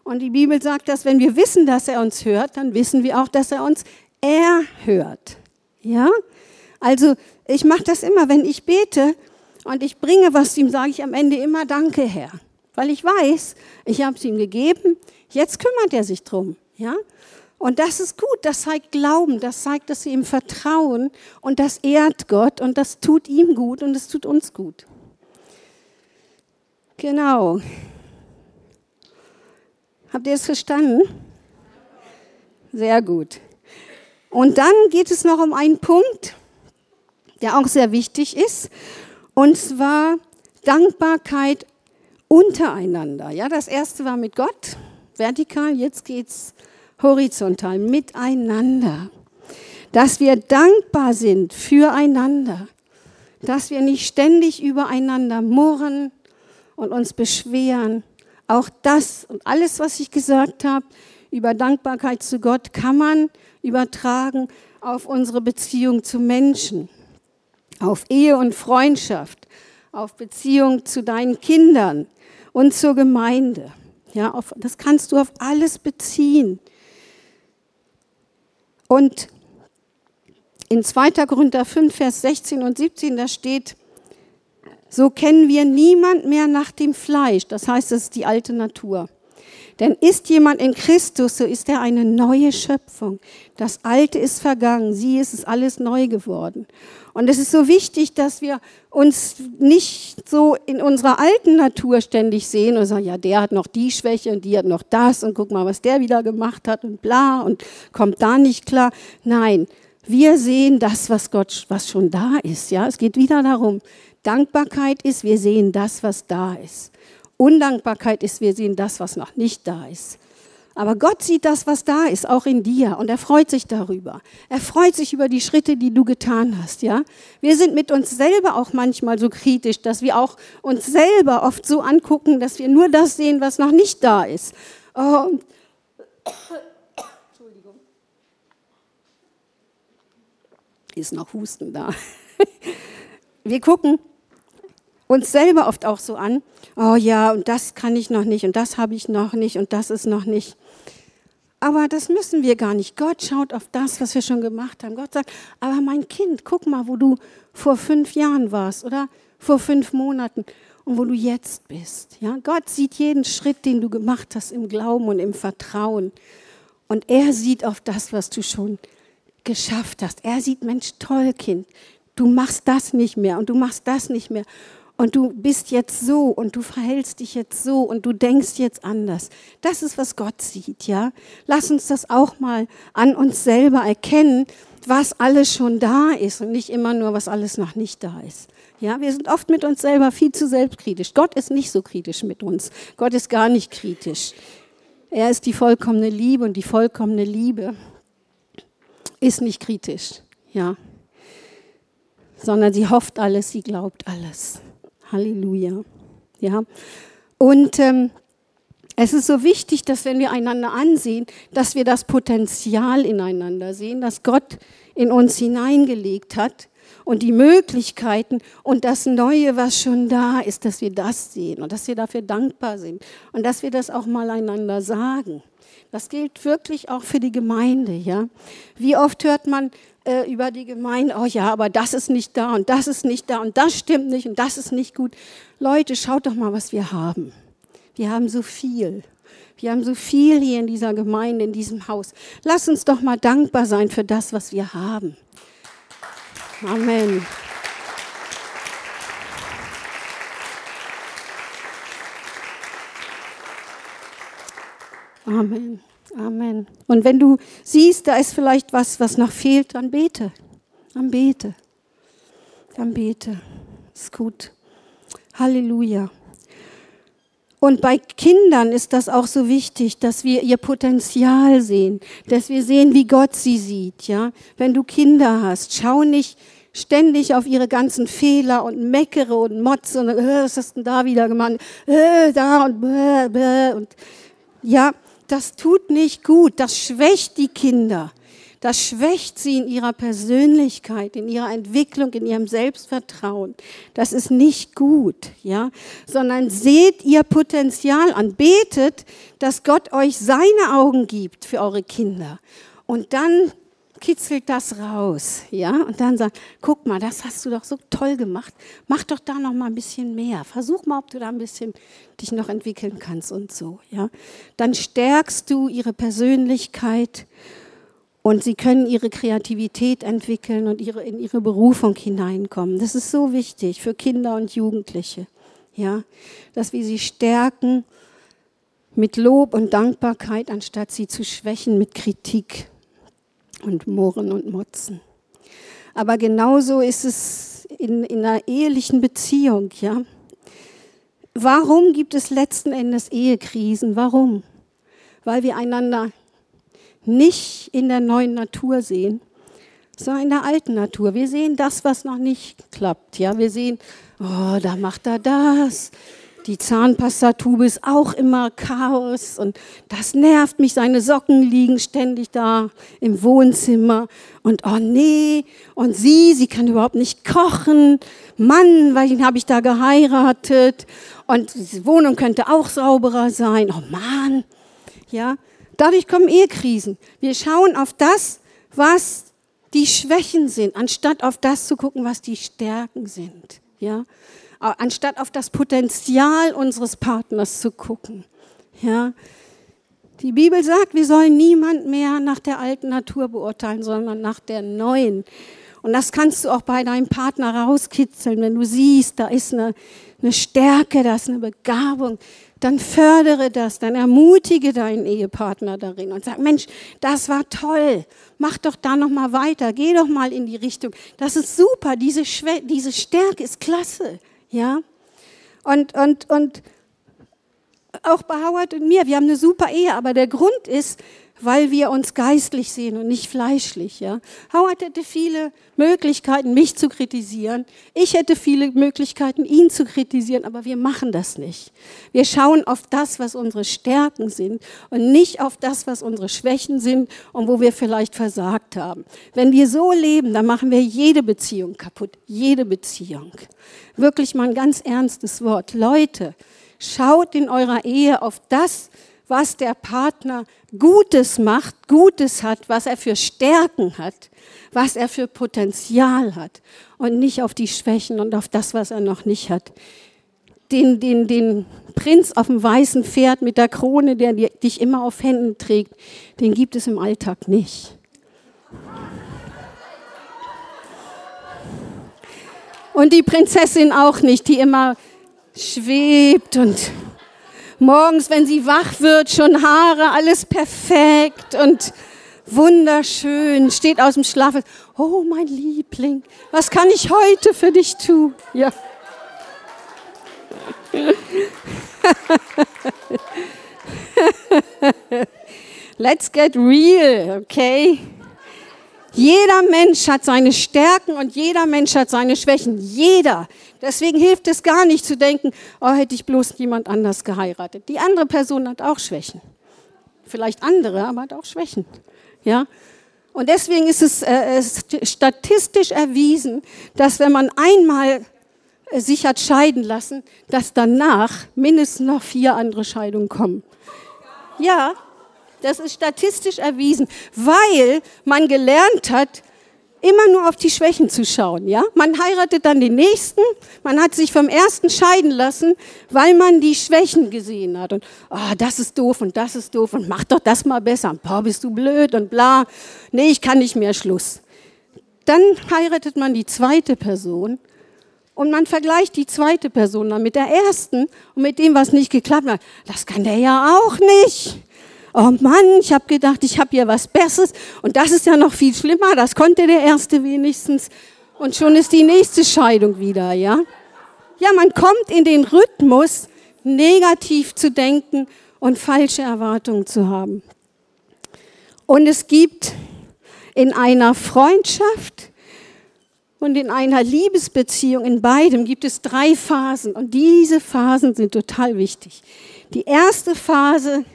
Und die Bibel sagt, dass wenn wir wissen, dass er uns hört, dann wissen wir auch, dass er uns erhört. Ja? Also, ich mache das immer, wenn ich bete, und ich bringe was ihm, sage ich am Ende immer Danke, Herr. Weil ich weiß, ich habe es ihm gegeben, jetzt kümmert er sich drum. Ja? Und das ist gut, das zeigt Glauben, das zeigt, dass wir ihm vertrauen und das ehrt Gott und das tut ihm gut und das tut uns gut. Genau. Habt ihr es verstanden? Sehr gut. Und dann geht es noch um einen Punkt, der auch sehr wichtig ist. Und zwar Dankbarkeit untereinander. Ja, das erste war mit Gott, vertikal, jetzt geht's horizontal, miteinander. Dass wir dankbar sind füreinander. Dass wir nicht ständig übereinander murren und uns beschweren. Auch das und alles, was ich gesagt habe über Dankbarkeit zu Gott, kann man übertragen auf unsere Beziehung zu Menschen auf Ehe und Freundschaft, auf Beziehung zu deinen Kindern und zur Gemeinde. Ja, auf, das kannst du auf alles beziehen. Und in 2. Korinther 5, Vers 16 und 17, da steht, so kennen wir niemand mehr nach dem Fleisch. Das heißt, das ist die alte Natur. Denn ist jemand in Christus, so ist er eine neue Schöpfung. Das Alte ist vergangen, sie ist es alles neu geworden. Und es ist so wichtig, dass wir uns nicht so in unserer alten Natur ständig sehen und sagen, ja, der hat noch die Schwäche und die hat noch das und guck mal, was der wieder gemacht hat und bla und kommt da nicht klar. Nein, wir sehen das, was Gott, was schon da ist. Ja, es geht wieder darum. Dankbarkeit ist, wir sehen das, was da ist. Undankbarkeit ist, wir sehen das, was noch nicht da ist. Aber Gott sieht das, was da ist, auch in dir und er freut sich darüber. Er freut sich über die Schritte, die du getan hast, ja? Wir sind mit uns selber auch manchmal so kritisch, dass wir auch uns selber oft so angucken, dass wir nur das sehen, was noch nicht da ist. Oh. Entschuldigung. Ist noch Husten da. Wir gucken uns selber oft auch so an, oh ja, und das kann ich noch nicht und das habe ich noch nicht und das ist noch nicht. Aber das müssen wir gar nicht. Gott schaut auf das, was wir schon gemacht haben. Gott sagt, aber mein Kind, guck mal, wo du vor fünf Jahren warst oder vor fünf Monaten und wo du jetzt bist. Ja, Gott sieht jeden Schritt, den du gemacht hast im Glauben und im Vertrauen. Und er sieht auf das, was du schon geschafft hast. Er sieht, Mensch, toll, Kind. Du machst das nicht mehr und du machst das nicht mehr und du bist jetzt so und du verhältst dich jetzt so und du denkst jetzt anders. Das ist, was Gott sieht, ja. Lass uns das auch mal an uns selber erkennen, was alles schon da ist und nicht immer nur, was alles noch nicht da ist. Ja, wir sind oft mit uns selber viel zu selbstkritisch. Gott ist nicht so kritisch mit uns. Gott ist gar nicht kritisch. Er ist die vollkommene Liebe und die vollkommene Liebe ist nicht kritisch, ja. Sondern sie hofft alles, sie glaubt alles. Halleluja. Ja. Und ähm, es ist so wichtig, dass wenn wir einander ansehen, dass wir das Potenzial ineinander sehen, das Gott in uns hineingelegt hat und die Möglichkeiten und das Neue, was schon da ist, dass wir das sehen und dass wir dafür dankbar sind und dass wir das auch mal einander sagen. Das gilt wirklich auch für die Gemeinde, ja. Wie oft hört man, äh, über die Gemeinde, oh ja, aber das ist nicht da und das ist nicht da und das stimmt nicht und das ist nicht gut. Leute, schaut doch mal, was wir haben. Wir haben so viel. Wir haben so viel hier in dieser Gemeinde, in diesem Haus. Lass uns doch mal dankbar sein für das, was wir haben. Amen. Amen. Amen. Und wenn du siehst, da ist vielleicht was, was noch fehlt, dann bete. Dann bete. Dann bete. Ist gut. Halleluja. Und bei Kindern ist das auch so wichtig, dass wir ihr Potenzial sehen, dass wir sehen, wie Gott sie sieht, ja. Wenn du Kinder hast, schau nicht ständig auf ihre ganzen Fehler und meckere und motze und äh, was hast du denn da wieder gemacht? Äh, da und bäh, bäh, und ja, das tut nicht gut, das schwächt die Kinder. Das schwächt sie in ihrer Persönlichkeit, in ihrer Entwicklung, in ihrem Selbstvertrauen. Das ist nicht gut, ja, sondern seht ihr Potenzial an, betet, dass Gott euch seine Augen gibt für eure Kinder. Und dann kitzelt das raus, ja, und dann sagt, guck mal, das hast du doch so toll gemacht. Mach doch da noch mal ein bisschen mehr. Versuch mal, ob du da ein bisschen dich noch entwickeln kannst und so, ja. Dann stärkst du ihre Persönlichkeit und sie können ihre Kreativität entwickeln und ihre, in ihre Berufung hineinkommen. Das ist so wichtig für Kinder und Jugendliche, ja, dass wir sie stärken mit Lob und Dankbarkeit, anstatt sie zu schwächen mit Kritik und Murren und Motzen. Aber genauso ist es in, in einer ehelichen Beziehung, ja. Warum gibt es letzten Endes Ehekrisen? Warum? Weil wir einander nicht in der neuen Natur sehen, sondern in der alten Natur. Wir sehen das, was noch nicht klappt. Ja, wir sehen, oh, da macht er das, die Zahnpastatube ist auch immer Chaos und das nervt mich. Seine Socken liegen ständig da im Wohnzimmer und oh nee, und sie, sie kann überhaupt nicht kochen. Mann, weil habe ich da geheiratet und die Wohnung könnte auch sauberer sein. Oh Mann, ja. Dadurch kommen Ehekrisen. Wir schauen auf das, was die Schwächen sind, anstatt auf das zu gucken, was die Stärken sind. Ja anstatt auf das Potenzial unseres Partners zu gucken. Ja. Die Bibel sagt, wir sollen niemand mehr nach der alten Natur beurteilen, sondern nach der neuen. Und das kannst du auch bei deinem Partner rauskitzeln, wenn du siehst, da ist eine, eine Stärke, da ist eine Begabung, dann fördere das, dann ermutige deinen Ehepartner darin und sag, Mensch, das war toll, mach doch da noch mal weiter, geh doch mal in die Richtung. Das ist super, diese, Schwä diese Stärke ist klasse. Ja? Und, und, und auch bei Howard und mir, wir haben eine super Ehe, aber der Grund ist, weil wir uns geistlich sehen und nicht fleischlich. Ja? Howard hätte viele Möglichkeiten, mich zu kritisieren. Ich hätte viele Möglichkeiten, ihn zu kritisieren, aber wir machen das nicht. Wir schauen auf das, was unsere Stärken sind und nicht auf das, was unsere Schwächen sind und wo wir vielleicht versagt haben. Wenn wir so leben, dann machen wir jede Beziehung kaputt. Jede Beziehung. Wirklich mal ein ganz ernstes Wort. Leute, schaut in eurer Ehe auf das, was der Partner Gutes macht, Gutes hat, was er für Stärken hat, was er für Potenzial hat und nicht auf die Schwächen und auf das, was er noch nicht hat. Den, den, den Prinz auf dem weißen Pferd mit der Krone, der dich immer auf Händen trägt, den gibt es im Alltag nicht. Und die Prinzessin auch nicht, die immer schwebt und morgens, wenn sie wach wird, schon Haare, alles perfekt und wunderschön, steht aus dem Schlaf. Oh, mein Liebling, was kann ich heute für dich tun? Ja. Let's get real, okay? Jeder Mensch hat seine Stärken und jeder Mensch hat seine Schwächen. Jeder. Deswegen hilft es gar nicht zu denken, oh, hätte ich bloß jemand anders geheiratet. Die andere Person hat auch Schwächen. Vielleicht andere, aber hat auch Schwächen. Ja? Und deswegen ist es äh, statistisch erwiesen, dass wenn man einmal äh, sich hat scheiden lassen, dass danach mindestens noch vier andere Scheidungen kommen. Ja, das ist statistisch erwiesen, weil man gelernt hat, immer nur auf die Schwächen zu schauen, ja? Man heiratet dann den nächsten, man hat sich vom ersten scheiden lassen, weil man die Schwächen gesehen hat und oh, das ist doof und das ist doof und mach doch das mal besser. Boah, bist du blöd und bla. Nee, ich kann nicht mehr Schluss. Dann heiratet man die zweite Person und man vergleicht die zweite Person dann mit der ersten und mit dem, was nicht geklappt hat. Das kann der ja auch nicht oh Mann, ich habe gedacht, ich habe hier was Besseres und das ist ja noch viel schlimmer, das konnte der Erste wenigstens und schon ist die nächste Scheidung wieder, ja. Ja, man kommt in den Rhythmus, negativ zu denken und falsche Erwartungen zu haben. Und es gibt in einer Freundschaft und in einer Liebesbeziehung, in beidem gibt es drei Phasen und diese Phasen sind total wichtig. Die erste Phase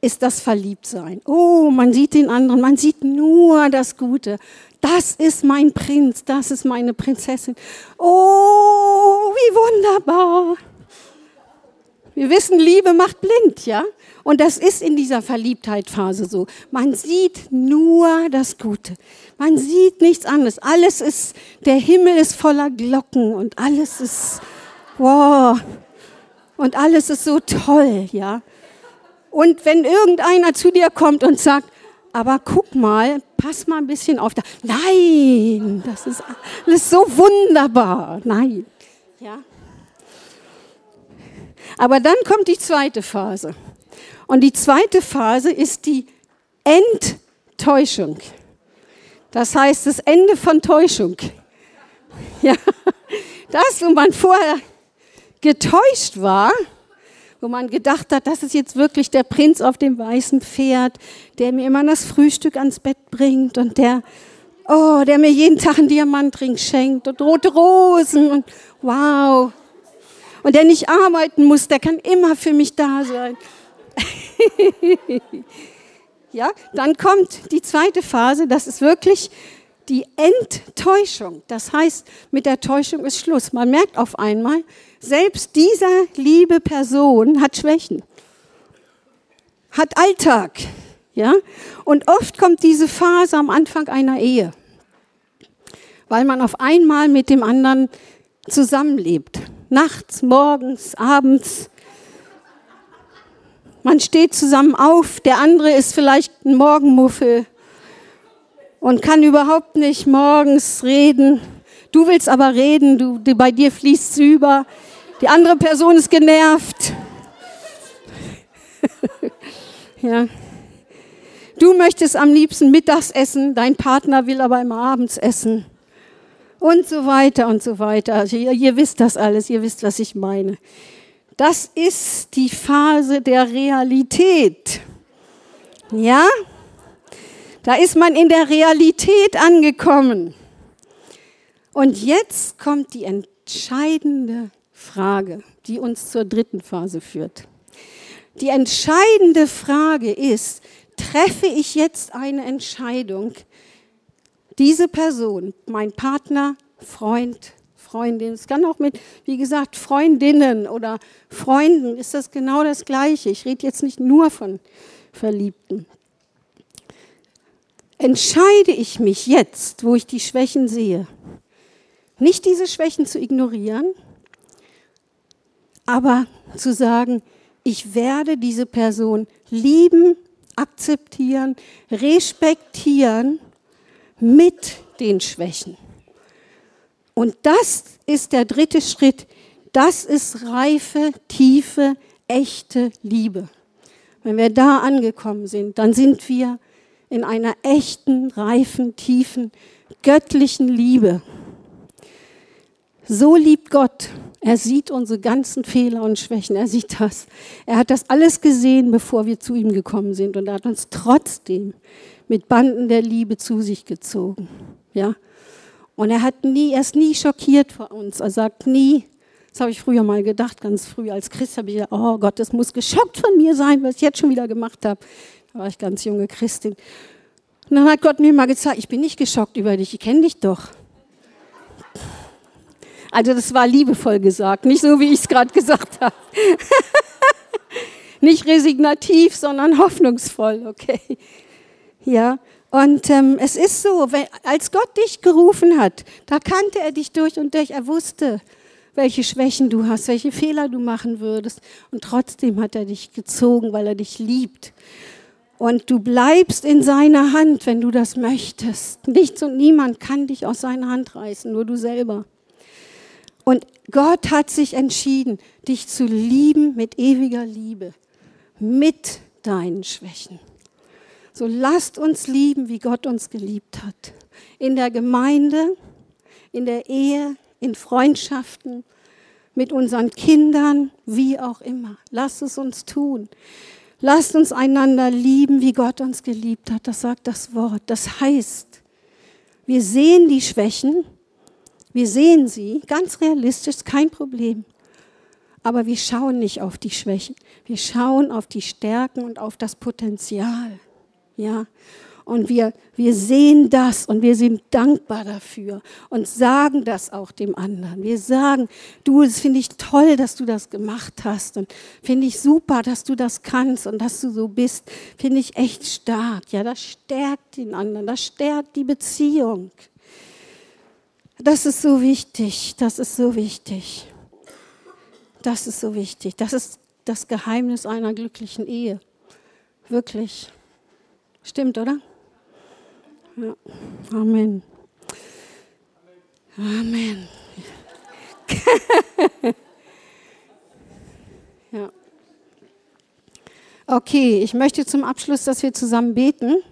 ist das Verliebtsein. Oh, man sieht den anderen, man sieht nur das Gute. Das ist mein Prinz, das ist meine Prinzessin. Oh, wie wunderbar. Wir wissen, Liebe macht blind, ja? Und das ist in dieser Verliebtheitphase so. Man sieht nur das Gute. Man sieht nichts anderes. Alles ist, der Himmel ist voller Glocken und alles ist, wow. Und alles ist so toll, ja? Und wenn irgendeiner zu dir kommt und sagt, aber guck mal, pass mal ein bisschen auf. Da. Nein, das ist alles so wunderbar. Nein. Ja. Aber dann kommt die zweite Phase. Und die zweite Phase ist die Enttäuschung. Das heißt, das Ende von Täuschung. Ja, das, wo man vorher getäuscht war, wo man gedacht hat, das ist jetzt wirklich der Prinz auf dem weißen Pferd, der mir immer das Frühstück ans Bett bringt und der, oh, der mir jeden Tag einen Diamantring schenkt und rote Rosen und wow. Und der nicht arbeiten muss, der kann immer für mich da sein. ja, dann kommt die zweite Phase, das ist wirklich die Enttäuschung. Das heißt, mit der Täuschung ist Schluss. Man merkt auf einmal, selbst diese liebe Person hat Schwächen, hat Alltag, ja. Und oft kommt diese Phase am Anfang einer Ehe, weil man auf einmal mit dem anderen zusammenlebt. Nachts, morgens, abends. Man steht zusammen auf, der andere ist vielleicht ein Morgenmuffel und kann überhaupt nicht morgens reden. Du willst aber reden, du, bei dir fließt es über. Die andere Person ist genervt. ja. Du möchtest am liebsten mittags essen, dein Partner will aber immer abends essen. Und so weiter und so weiter. Also ihr, ihr wisst das alles, ihr wisst, was ich meine. Das ist die Phase der Realität. Ja? Da ist man in der Realität angekommen. Und jetzt kommt die entscheidende Frage, die uns zur dritten Phase führt. Die entscheidende Frage ist, treffe ich jetzt eine Entscheidung, diese Person, mein Partner, Freund, Freundin. Es kann auch mit, wie gesagt, Freundinnen oder Freunden ist das genau das Gleiche. Ich rede jetzt nicht nur von Verliebten. Entscheide ich mich jetzt, wo ich die Schwächen sehe, nicht diese Schwächen zu ignorieren, aber zu sagen, ich werde diese Person lieben, akzeptieren, respektieren mit den Schwächen. Und das ist der dritte Schritt. Das ist reife, tiefe, echte Liebe. Wenn wir da angekommen sind, dann sind wir in einer echten, reifen, tiefen, göttlichen Liebe. So liebt Gott. Er sieht unsere ganzen Fehler und Schwächen. Er sieht das. Er hat das alles gesehen, bevor wir zu ihm gekommen sind. Und er hat uns trotzdem mit Banden der Liebe zu sich gezogen. Ja. Und er hat nie, er ist nie schockiert vor uns. Er sagt nie, das habe ich früher mal gedacht, ganz früh als Christ habe ich gedacht, oh Gott, das muss geschockt von mir sein, was ich jetzt schon wieder gemacht habe. Da war ich ganz junge Christin. Und dann hat Gott mir mal gezeigt, ich bin nicht geschockt über dich, ich kenne dich doch. Also das war liebevoll gesagt, nicht so, wie ich es gerade gesagt habe. nicht resignativ, sondern hoffnungsvoll, okay. Ja, und ähm, es ist so, wenn, als Gott dich gerufen hat, da kannte er dich durch und durch. Er wusste, welche Schwächen du hast, welche Fehler du machen würdest. Und trotzdem hat er dich gezogen, weil er dich liebt. Und du bleibst in seiner Hand, wenn du das möchtest. Nichts und niemand kann dich aus seiner Hand reißen, nur du selber. Und Gott hat sich entschieden, dich zu lieben mit ewiger Liebe, mit deinen Schwächen. So lasst uns lieben, wie Gott uns geliebt hat. In der Gemeinde, in der Ehe, in Freundschaften, mit unseren Kindern, wie auch immer. Lasst es uns tun. Lasst uns einander lieben, wie Gott uns geliebt hat. Das sagt das Wort. Das heißt, wir sehen die Schwächen, wir sehen sie, ganz realistisch, kein Problem. Aber wir schauen nicht auf die Schwächen. Wir schauen auf die Stärken und auf das Potenzial. Ja. Und wir, wir sehen das und wir sind dankbar dafür und sagen das auch dem anderen. Wir sagen, du, das finde ich toll, dass du das gemacht hast und finde ich super, dass du das kannst und dass du so bist. Finde ich echt stark. Ja, das stärkt den anderen, das stärkt die Beziehung. Das ist so wichtig, das ist so wichtig. Das ist so wichtig. Das ist das Geheimnis einer glücklichen Ehe. Wirklich. Stimmt, oder? Ja. Amen. Amen. ja. Okay, ich möchte zum Abschluss, dass wir zusammen beten.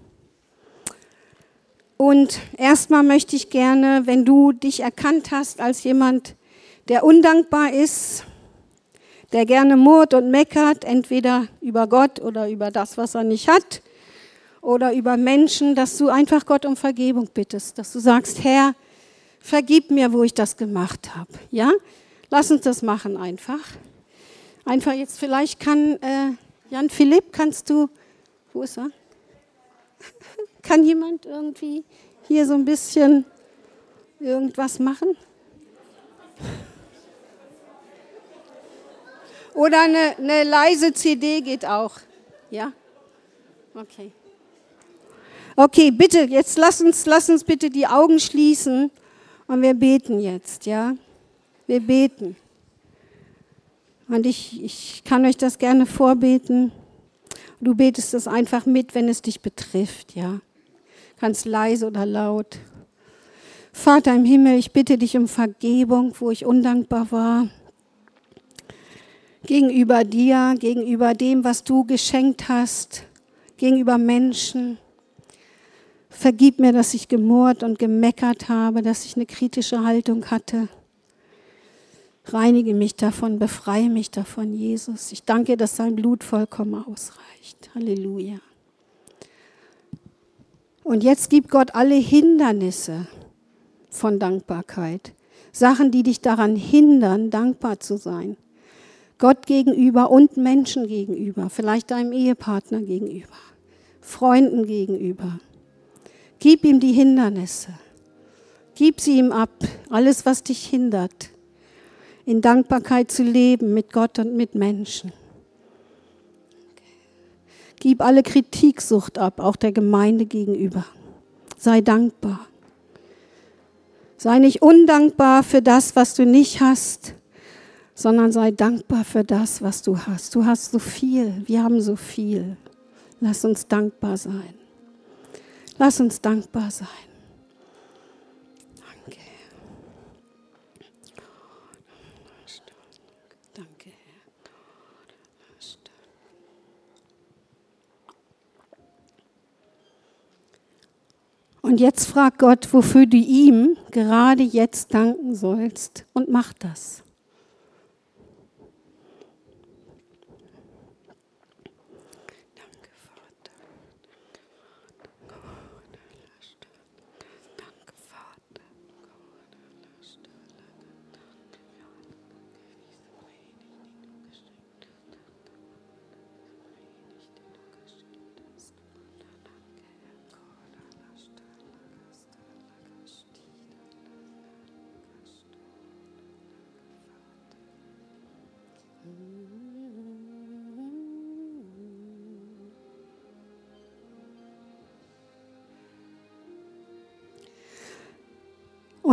Und erstmal möchte ich gerne, wenn du dich erkannt hast als jemand, der undankbar ist, der gerne murrt und meckert, entweder über Gott oder über das, was er nicht hat, oder über Menschen, dass du einfach Gott um Vergebung bittest, dass du sagst, Herr, vergib mir, wo ich das gemacht habe. Ja? Lass uns das machen einfach. Einfach jetzt, vielleicht kann äh, Jan Philipp, kannst du, wo ist er? Kann jemand irgendwie hier so ein bisschen irgendwas machen? Oder eine, eine leise CD geht auch. Ja? Okay. Okay, bitte, jetzt lass uns, lass uns bitte die Augen schließen und wir beten jetzt, ja? Wir beten. Und ich, ich kann euch das gerne vorbeten. Du betest es einfach mit, wenn es dich betrifft, ja? Ganz leise oder laut. Vater im Himmel, ich bitte dich um Vergebung, wo ich undankbar war. Gegenüber dir, gegenüber dem, was du geschenkt hast, gegenüber Menschen. Vergib mir, dass ich gemurrt und gemeckert habe, dass ich eine kritische Haltung hatte. Reinige mich davon, befreie mich davon, Jesus. Ich danke, dass dein Blut vollkommen ausreicht. Halleluja. Und jetzt gibt Gott alle Hindernisse von Dankbarkeit. Sachen, die dich daran hindern, dankbar zu sein. Gott gegenüber und Menschen gegenüber, vielleicht deinem Ehepartner gegenüber, Freunden gegenüber. Gib ihm die Hindernisse. Gib sie ihm ab, alles, was dich hindert, in Dankbarkeit zu leben mit Gott und mit Menschen. Gib alle Kritiksucht ab, auch der Gemeinde gegenüber. Sei dankbar. Sei nicht undankbar für das, was du nicht hast, sondern sei dankbar für das, was du hast. Du hast so viel, wir haben so viel. Lass uns dankbar sein. Lass uns dankbar sein. Und jetzt frag Gott, wofür du ihm gerade jetzt danken sollst und mach das.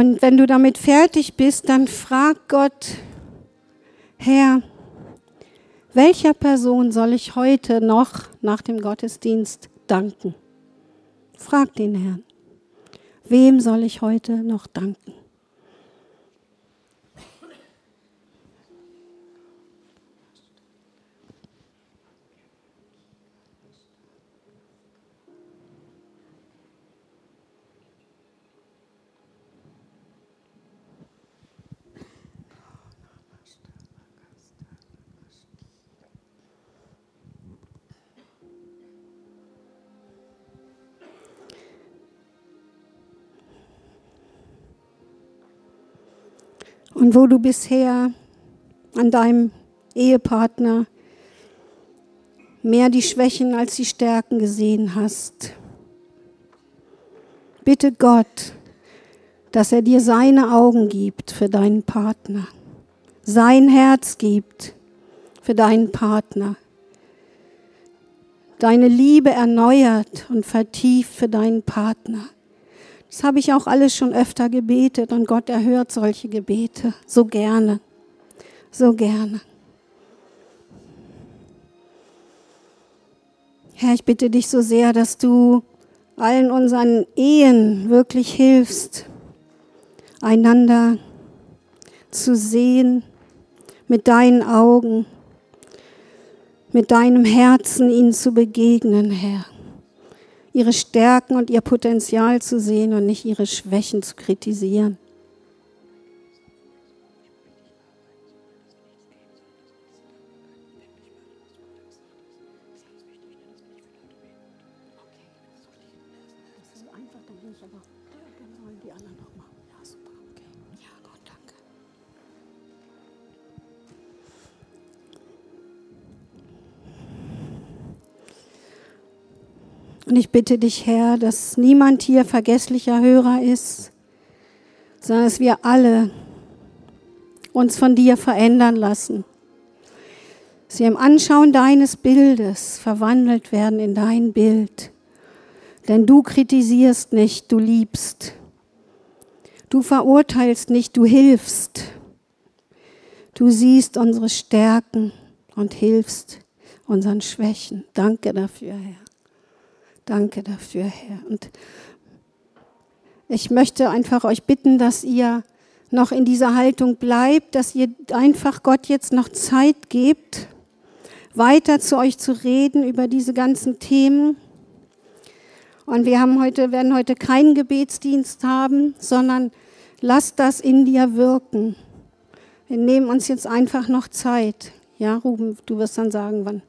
Und wenn du damit fertig bist, dann frag Gott, Herr, welcher Person soll ich heute noch nach dem Gottesdienst danken? Frag den Herrn. Wem soll ich heute noch danken? Und wo du bisher an deinem Ehepartner mehr die Schwächen als die Stärken gesehen hast. Bitte Gott, dass er dir seine Augen gibt für deinen Partner, sein Herz gibt für deinen Partner, deine Liebe erneuert und vertieft für deinen Partner. Das habe ich auch alles schon öfter gebetet und Gott erhört solche Gebete. So gerne, so gerne. Herr, ich bitte dich so sehr, dass du allen unseren Ehen wirklich hilfst, einander zu sehen mit deinen Augen, mit deinem Herzen ihnen zu begegnen, Herr ihre Stärken und ihr Potenzial zu sehen und nicht ihre Schwächen zu kritisieren. Und ich bitte dich, Herr, dass niemand hier vergesslicher Hörer ist, sondern dass wir alle uns von dir verändern lassen. Dass wir im Anschauen deines Bildes verwandelt werden in dein Bild. Denn du kritisierst nicht, du liebst. Du verurteilst nicht, du hilfst. Du siehst unsere Stärken und hilfst unseren Schwächen. Danke dafür, Herr. Danke dafür, Herr. Und ich möchte einfach euch bitten, dass ihr noch in dieser Haltung bleibt, dass ihr einfach Gott jetzt noch Zeit gebt, weiter zu euch zu reden über diese ganzen Themen. Und wir haben heute, werden heute keinen Gebetsdienst haben, sondern lasst das in dir wirken. Wir nehmen uns jetzt einfach noch Zeit. Ja, Ruben, du wirst dann sagen, wann.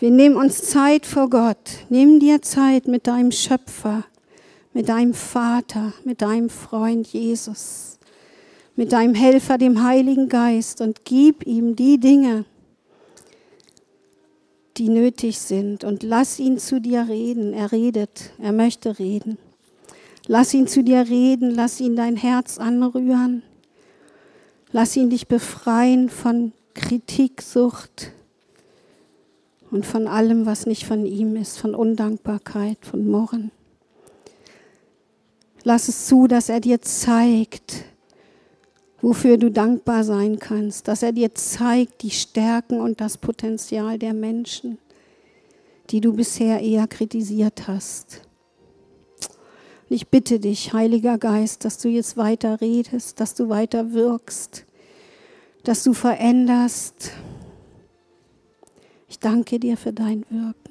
Wir nehmen uns Zeit vor Gott. Nimm dir Zeit mit deinem Schöpfer, mit deinem Vater, mit deinem Freund Jesus, mit deinem Helfer, dem Heiligen Geist und gib ihm die Dinge, die nötig sind und lass ihn zu dir reden. Er redet, er möchte reden. Lass ihn zu dir reden, lass ihn dein Herz anrühren. Lass ihn dich befreien von Kritiksucht und von allem, was nicht von ihm ist, von Undankbarkeit, von Murren. Lass es zu, dass er dir zeigt, wofür du dankbar sein kannst, dass er dir zeigt die Stärken und das Potenzial der Menschen, die du bisher eher kritisiert hast. Und ich bitte dich, Heiliger Geist, dass du jetzt weiter redest, dass du weiter wirkst, dass du veränderst. Ich danke dir für dein Wirken.